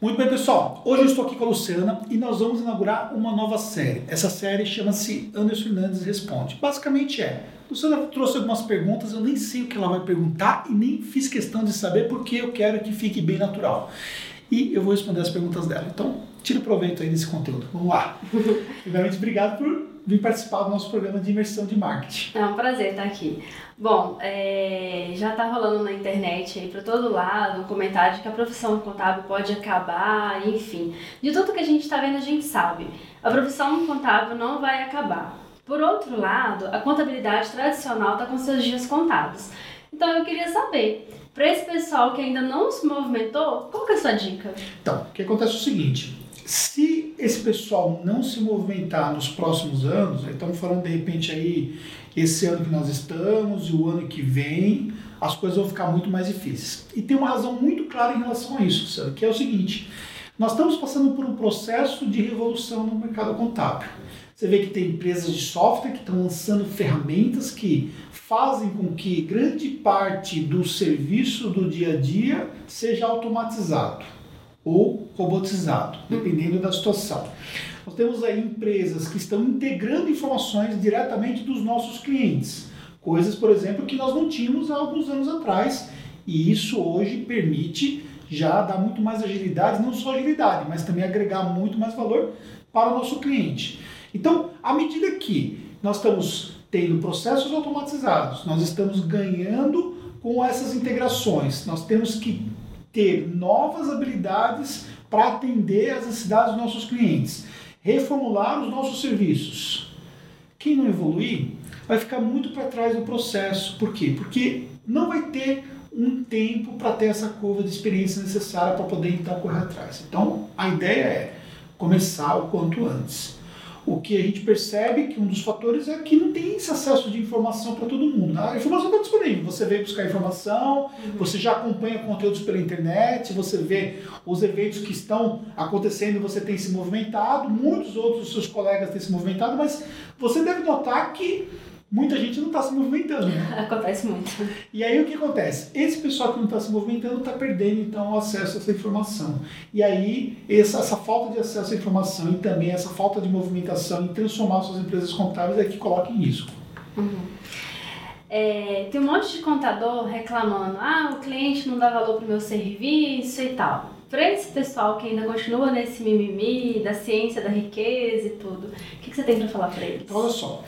Muito bem, pessoal. Hoje eu estou aqui com a Luciana e nós vamos inaugurar uma nova série. Essa série chama-se Anderson Fernandes Responde. Basicamente é, Luciana trouxe algumas perguntas, eu nem sei o que ela vai perguntar e nem fiz questão de saber porque eu quero que fique bem natural. E eu vou responder as perguntas dela. Então, tire proveito aí desse conteúdo. Vamos lá. Primeiramente, obrigado por vir participar do nosso programa de imersão de marketing. É um prazer estar aqui. Bom, é, já está rolando na internet aí para todo lado um comentário de que a profissão contábil pode acabar, enfim. De tudo que a gente está vendo, a gente sabe. A profissão contábil não vai acabar. Por outro lado, a contabilidade tradicional está com seus dias contados. Então eu queria saber, para esse pessoal que ainda não se movimentou, qual que é a sua dica? Então, o que acontece é o seguinte: se esse pessoal não se movimentar nos próximos anos, estamos falando de repente aí esse ano que nós estamos e o ano que vem, as coisas vão ficar muito mais difíceis. E tem uma razão muito clara em relação a isso, que é o seguinte: nós estamos passando por um processo de revolução no mercado contábil. Você vê que tem empresas de software que estão lançando ferramentas que fazem com que grande parte do serviço do dia a dia seja automatizado ou robotizado, dependendo da situação. Nós temos aí empresas que estão integrando informações diretamente dos nossos clientes, coisas, por exemplo, que nós não tínhamos há alguns anos atrás, e isso hoje permite já dar muito mais agilidade, não só agilidade, mas também agregar muito mais valor para o nosso cliente. Então, à medida que nós estamos tendo processos automatizados, nós estamos ganhando com essas integrações, nós temos que ter novas habilidades para atender às necessidades dos nossos clientes, reformular os nossos serviços. Quem não evoluir vai ficar muito para trás do processo. Por quê? Porque não vai ter um tempo para ter essa curva de experiência necessária para poder então correr atrás. Então, a ideia é começar o quanto antes o que a gente percebe que um dos fatores é que não tem esse acesso de informação para todo mundo. A informação está disponível, você vem buscar informação, uhum. você já acompanha conteúdos pela internet, você vê os eventos que estão acontecendo, você tem se movimentado, muitos outros dos seus colegas têm se movimentado, mas você deve notar que muita gente não está se movimentando. Né? Acontece muito. E aí o que acontece? Esse pessoal que não está se movimentando está perdendo então o acesso a essa informação. E aí essa, essa falta de acesso à informação e também essa falta de movimentação em transformar suas empresas contábeis é que coloca em risco. Uhum. É, tem um monte de contador reclamando, ah, o cliente não dá valor para o meu serviço e tal. Para esse pessoal que ainda continua nesse mimimi da ciência da riqueza e tudo, o que, que você tem para falar para eles? Então, olha só,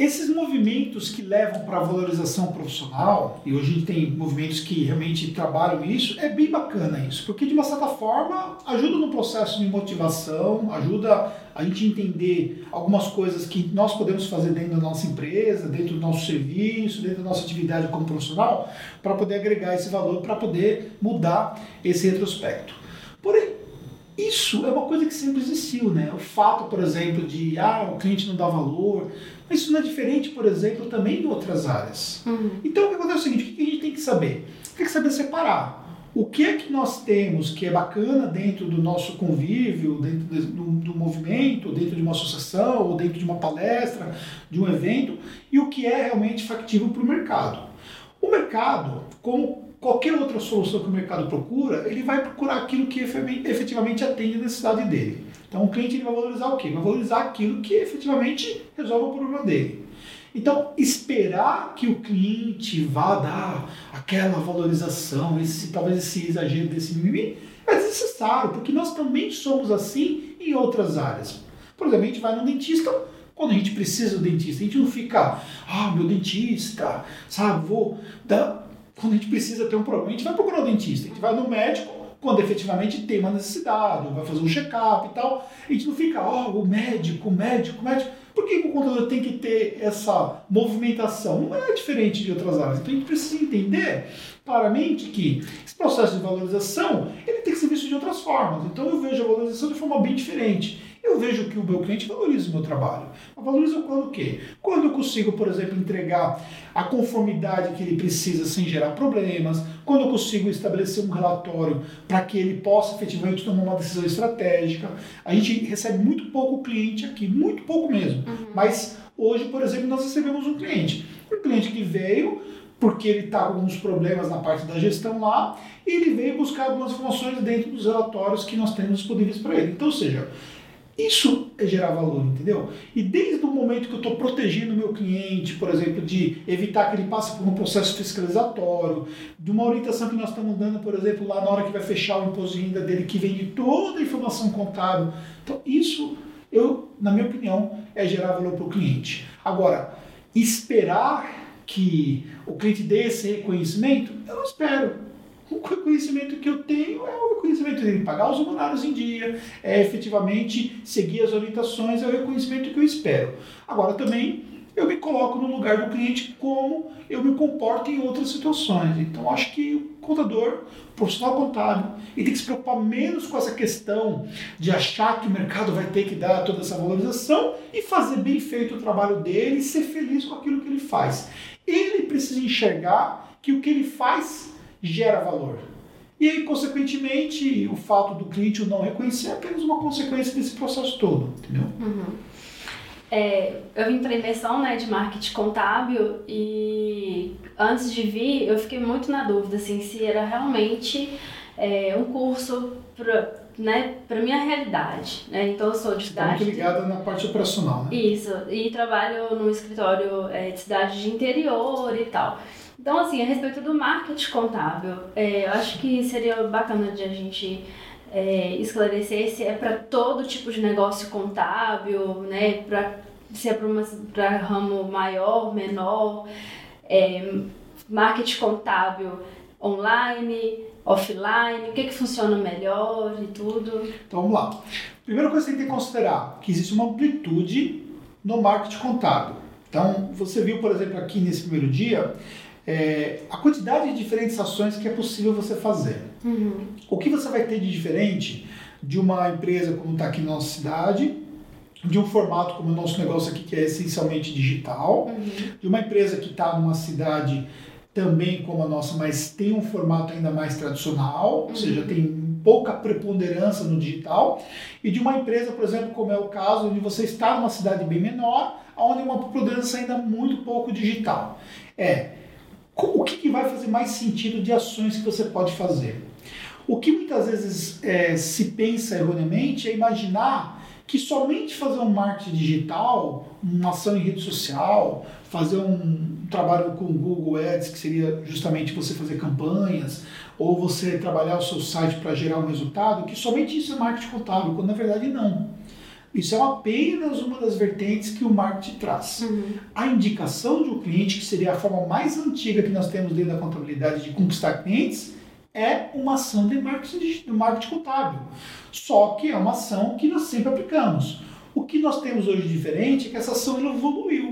esses movimentos que levam para a valorização profissional, e hoje a gente tem movimentos que realmente trabalham isso, é bem bacana isso, porque de uma certa forma ajuda no processo de motivação, ajuda a gente entender algumas coisas que nós podemos fazer dentro da nossa empresa, dentro do nosso serviço, dentro da nossa atividade como profissional, para poder agregar esse valor, para poder mudar esse retrospecto. Porém, isso é uma coisa que sempre existiu, né? O fato, por exemplo, de ah, o cliente não dá valor, mas isso não é diferente, por exemplo, também em outras áreas. Uhum. Então, o que acontece é o seguinte: o que a gente tem que saber? Tem que saber separar. O que é que nós temos que é bacana dentro do nosso convívio, dentro do, do movimento, dentro de uma associação, ou dentro de uma palestra, de um evento, e o que é realmente factível para o mercado. O mercado, como qualquer outra solução que o mercado procura, ele vai procurar aquilo que efetivamente atende a necessidade dele. Então o cliente ele vai valorizar o quê? Vai valorizar aquilo que efetivamente resolve o problema dele. Então, esperar que o cliente vá dar aquela valorização, esse, talvez esse exagero desse mimimi, é desnecessário, porque nós também somos assim em outras áreas. Por exemplo, a gente vai no dentista quando a gente precisa do dentista. A gente não fica, ah, meu dentista, sabe, vou dar quando a gente precisa ter um problema, a gente vai procurar o dentista, a gente vai no médico quando efetivamente tem uma necessidade, vai fazer um check-up e tal. A gente não fica, ó, oh, o médico, o médico, o médico. Por que o contador tem que ter essa movimentação? Não é diferente de outras áreas. Então a gente precisa entender claramente que esse processo de valorização ele tem que ser visto de outras formas. Então eu vejo a valorização de forma bem diferente eu vejo que o meu cliente valoriza o meu trabalho. Valoriza quando o quê? Quando eu consigo, por exemplo, entregar a conformidade que ele precisa sem gerar problemas, quando eu consigo estabelecer um relatório para que ele possa efetivamente tomar uma decisão estratégica. A gente recebe muito pouco cliente aqui, muito pouco mesmo. Uhum. Mas hoje, por exemplo, nós recebemos um cliente. Um cliente que veio porque ele está com alguns problemas na parte da gestão lá, e ele veio buscar algumas informações dentro dos relatórios que nós temos disponíveis para ele. Então, ou seja, isso é gerar valor, entendeu? E desde o momento que eu estou protegendo o meu cliente, por exemplo, de evitar que ele passe por um processo fiscalizatório, de uma orientação que nós estamos dando, por exemplo, lá na hora que vai fechar o imposto de renda dele, que vem de toda a informação contábil. Então, isso, eu, na minha opinião, é gerar valor para o cliente. Agora, esperar que o cliente dê esse reconhecimento, eu não espero o reconhecimento que eu tenho é o reconhecimento de pagar os honorários em dia, é efetivamente seguir as orientações, é o reconhecimento que eu espero. Agora também eu me coloco no lugar do cliente como eu me comporto em outras situações. Então acho que o contador, o profissional contábil, ele tem que se preocupar menos com essa questão de achar que o mercado vai ter que dar toda essa valorização e fazer bem feito o trabalho dele e ser feliz com aquilo que ele faz. Ele precisa enxergar que o que ele faz gera valor. E aí, consequentemente, o fato do cliente não reconhecer é apenas uma consequência desse processo todo, entendeu? Uhum. É, eu vim para imersão né, de marketing contábil e antes de vir eu fiquei muito na dúvida assim, se era realmente é, um curso para né, para minha realidade. Né? Então eu sou de cidade. Muito ligada na parte operacional, né? Isso, e trabalho no escritório é, de cidade de interior e tal. Então, assim, a respeito do marketing contábil, é, eu acho que seria bacana de a gente é, esclarecer se é para todo tipo de negócio contábil, né? Pra, se é para ramo maior, menor, é, marketing contábil online, offline, o que, que funciona melhor e tudo. Então vamos lá. Primeira coisa que você tem que considerar que existe uma amplitude no marketing contábil. Então, você viu, por exemplo, aqui nesse primeiro dia, é, a quantidade de diferentes ações que é possível você fazer. Uhum. O que você vai ter de diferente de uma empresa como está aqui na nossa cidade, de um formato como o nosso negócio aqui, que é essencialmente digital, uhum. de uma empresa que está numa cidade também como a nossa, mas tem um formato ainda mais tradicional, uhum. ou seja, tem pouca preponderância no digital, e de uma empresa, por exemplo, como é o caso, onde você está numa cidade bem menor, onde uma preponderância ainda muito pouco digital. É, o que, que vai fazer mais sentido de ações que você pode fazer? O que muitas vezes é, se pensa erroneamente é imaginar que somente fazer um marketing digital, uma ação em rede social, fazer um trabalho com Google Ads, que seria justamente você fazer campanhas, ou você trabalhar o seu site para gerar um resultado, que somente isso é marketing contábil, quando na verdade não. Isso é apenas uma das vertentes que o marketing traz. Uhum. A indicação de um cliente, que seria a forma mais antiga que nós temos dentro da contabilidade de conquistar clientes, é uma ação de marketing, de marketing contábil. Só que é uma ação que nós sempre aplicamos. O que nós temos hoje diferente é que essa ação evoluiu.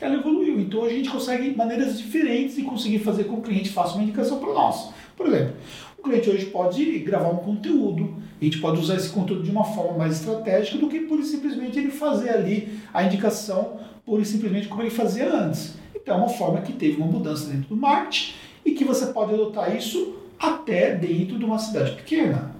Ela evoluiu. Então a gente consegue maneiras diferentes de conseguir fazer com que o cliente faça uma indicação para nós. Por exemplo, o cliente hoje pode gravar um conteúdo, a gente pode usar esse conteúdo de uma forma mais estratégica do que pura e simplesmente ele fazer ali a indicação pura e simplesmente como ele fazia antes. Então é uma forma que teve uma mudança dentro do marketing e que você pode adotar isso até dentro de uma cidade pequena.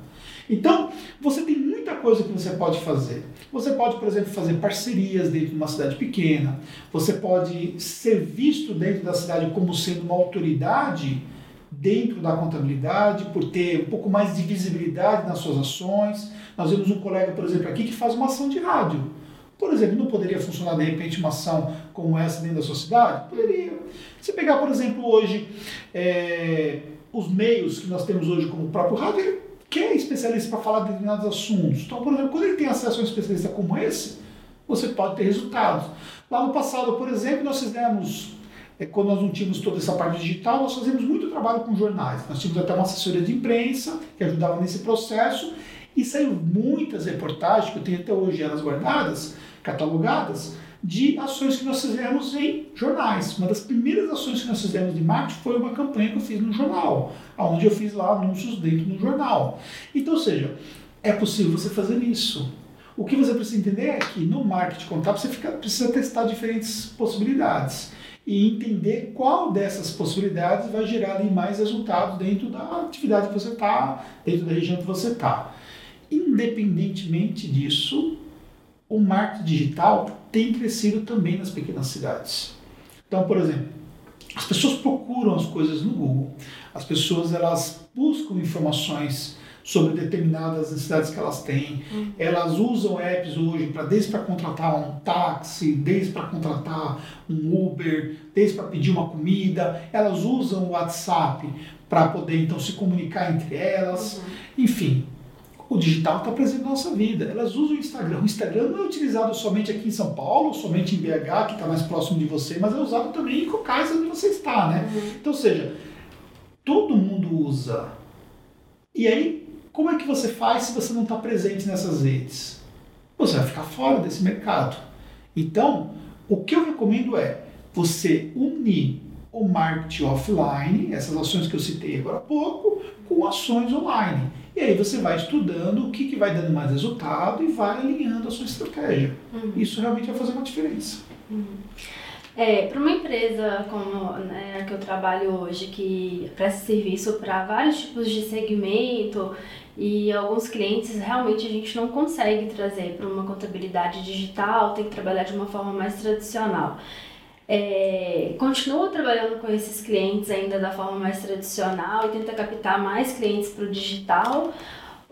Então, você tem muita coisa que você pode fazer. Você pode, por exemplo, fazer parcerias dentro de uma cidade pequena. Você pode ser visto dentro da cidade como sendo uma autoridade dentro da contabilidade, por ter um pouco mais de visibilidade nas suas ações. Nós vemos um colega, por exemplo, aqui que faz uma ação de rádio. Por exemplo, não poderia funcionar de repente uma ação como essa dentro da sua cidade? Poderia. Se pegar, por exemplo, hoje é, os meios que nós temos hoje como o próprio rádio, ele quer especialista para falar de determinados assuntos. Então, por exemplo, quando ele tem acesso a um especialista como esse, você pode ter resultados. Lá no passado, por exemplo, nós fizemos é, quando nós não tínhamos toda essa parte digital, nós fazíamos muito trabalho com jornais. Nós tínhamos até uma assessoria de imprensa que ajudava nesse processo e saiu muitas reportagens, que eu tenho até hoje elas guardadas, catalogadas, de ações que nós fizemos em jornais. Uma das primeiras ações que nós fizemos de marketing foi uma campanha que eu fiz no jornal, onde eu fiz lá anúncios dentro do jornal. Então, ou seja, é possível você fazer isso. O que você precisa entender é que no marketing contábil você fica, precisa testar diferentes possibilidades e entender qual dessas possibilidades vai gerar mais resultados dentro da atividade que você está, dentro da região que você está. Independentemente disso, o marketing digital tem crescido também nas pequenas cidades. Então, por exemplo, as pessoas procuram as coisas no Google. As pessoas elas buscam informações sobre determinadas necessidades que elas têm. Uhum. Elas usam apps hoje para desde para contratar um táxi, desde para contratar um Uber, desde para pedir uma comida. Elas usam o WhatsApp para poder então se comunicar entre elas. Uhum. Enfim, o digital está presente na nossa vida. Elas usam o Instagram. O Instagram não é utilizado somente aqui em São Paulo, somente em BH, que está mais próximo de você, mas é usado também em qualquer onde você está, né? Uhum. Então, ou seja, todo mundo usa. E aí, como é que você faz se você não está presente nessas redes? Você vai ficar fora desse mercado. Então, o que eu recomendo é você unir o marketing offline, essas ações que eu citei agora há pouco, com ações online. E aí você vai estudando o que, que vai dando mais resultado e vai alinhando a sua estratégia. Uhum. Isso realmente vai fazer uma diferença. Uhum. É, para uma empresa como né, a que eu trabalho hoje, que presta serviço para vários tipos de segmento e alguns clientes realmente a gente não consegue trazer para uma contabilidade digital, tem que trabalhar de uma forma mais tradicional. É, continua trabalhando com esses clientes ainda da forma mais tradicional e tenta captar mais clientes para o digital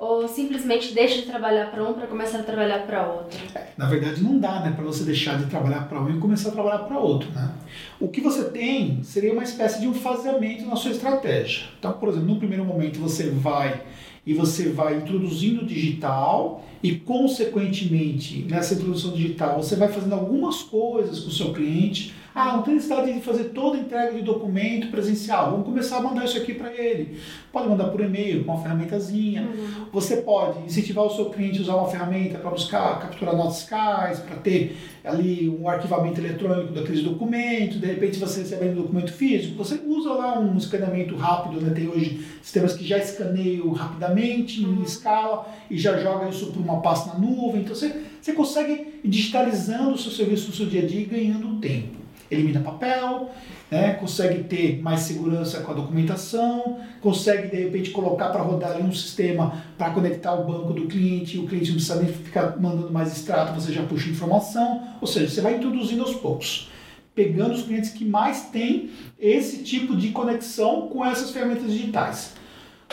ou simplesmente deixa de trabalhar para um para começar a trabalhar para outro? É, na verdade, não dá né, para você deixar de trabalhar para um e começar a trabalhar para outro. Né? O que você tem seria uma espécie de um faseamento na sua estratégia. Então, por exemplo, no primeiro momento você vai e você vai introduzindo o digital e, consequentemente, nessa introdução digital, você vai fazendo algumas coisas com o seu cliente. Ah, não tem necessidade de fazer toda a entrega de documento presencial. Vamos começar a mandar isso aqui para ele. Pode mandar por e-mail, com uma ferramentazinha. Uhum. Você pode incentivar o seu cliente a usar uma ferramenta para buscar, capturar notas fiscais, para ter ali um arquivamento eletrônico daqueles documentos. De repente, você recebe um documento físico, você usa lá um escaneamento rápido. Né? Tem hoje sistemas que já escaneiam rapidamente, uhum. em escala, e já joga isso para uma pasta na nuvem. Então você, você consegue ir digitalizando o seu serviço no seu dia a dia e ganhando tempo. Elimina papel, né? consegue ter mais segurança com a documentação, consegue de repente colocar para rodar ali um sistema para conectar o banco do cliente, o cliente não precisa nem ficar mandando mais extrato, você já puxa informação. Ou seja, você vai introduzindo aos poucos pegando os clientes que mais têm esse tipo de conexão com essas ferramentas digitais.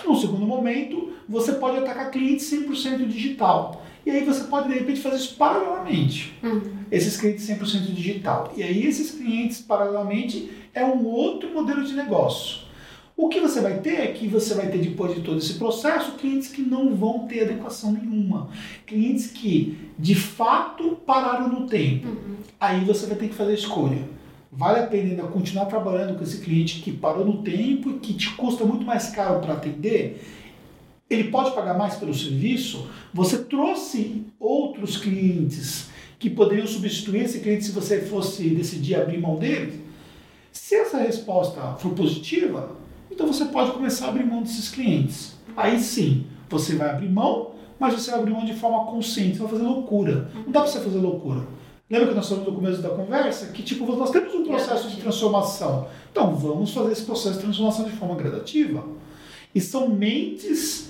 No segundo momento, você pode atacar clientes 100% digital. E aí você pode, de repente, fazer isso paralelamente. Uhum. Esses clientes 100% digital. E aí esses clientes, paralelamente, é um outro modelo de negócio. O que você vai ter é que você vai ter, depois de todo esse processo, clientes que não vão ter adequação nenhuma. Clientes que, de fato, pararam no tempo. Uhum. Aí você vai ter que fazer a escolha vale a pena ainda continuar trabalhando com esse cliente que parou no tempo e que te custa muito mais caro para atender, ele pode pagar mais pelo serviço, você trouxe outros clientes que poderiam substituir esse cliente se você fosse decidir abrir mão dele. Se essa resposta for positiva, então você pode começar a abrir mão desses clientes. Aí sim, você vai abrir mão, mas você vai abrir mão de forma consciente, você vai fazer loucura. Não dá para você fazer loucura. Lembra que nós falamos no começo da conversa? Que tipo, nós temos um processo de transformação. Então, vamos fazer esse processo de transformação de forma gradativa. E são mentes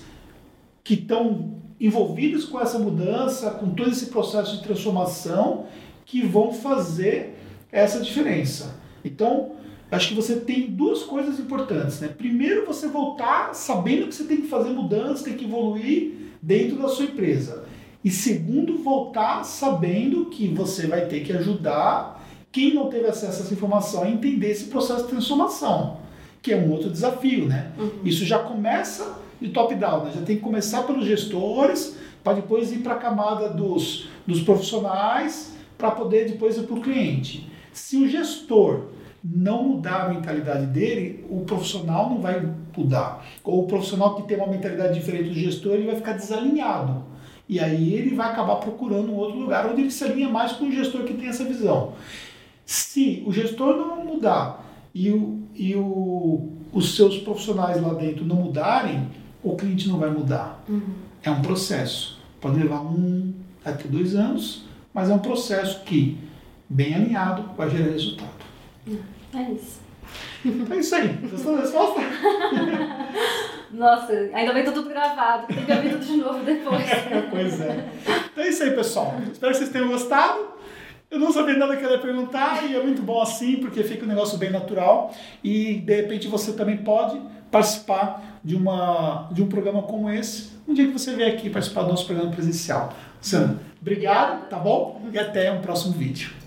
que estão envolvidas com essa mudança, com todo esse processo de transformação, que vão fazer essa diferença. Então, acho que você tem duas coisas importantes. Né? Primeiro, você voltar sabendo que você tem que fazer mudanças, tem que evoluir dentro da sua empresa. E segundo, voltar sabendo que você vai ter que ajudar quem não teve acesso a essa informação a entender esse processo de transformação, que é um outro desafio, né? Uhum. Isso já começa de top-down, né? já tem que começar pelos gestores, para depois ir para a camada dos, dos profissionais, para poder depois ir para o cliente. Se o gestor não mudar a mentalidade dele, o profissional não vai mudar. Ou o profissional que tem uma mentalidade diferente do gestor, ele vai ficar desalinhado. E aí ele vai acabar procurando um outro lugar onde ele se alinha mais com o gestor que tem essa visão. Se o gestor não mudar e, o, e o, os seus profissionais lá dentro não mudarem, o cliente não vai mudar. Uhum. É um processo. Pode levar um até dois anos, mas é um processo que, bem alinhado, vai gerar resultado. É isso. É isso aí. Gostou da resposta? Nossa, ainda bem tudo gravado. Tem que ouvir tudo de novo depois. pois é. Então é isso aí, pessoal. Espero que vocês tenham gostado. Eu não sabia nada que ela ia perguntar e é muito bom assim, porque fica um negócio bem natural e de repente você também pode participar de, uma, de um programa como esse, um dia que você vier aqui participar do nosso programa presencial. Sam, obrigado, tá bom? E até um próximo vídeo.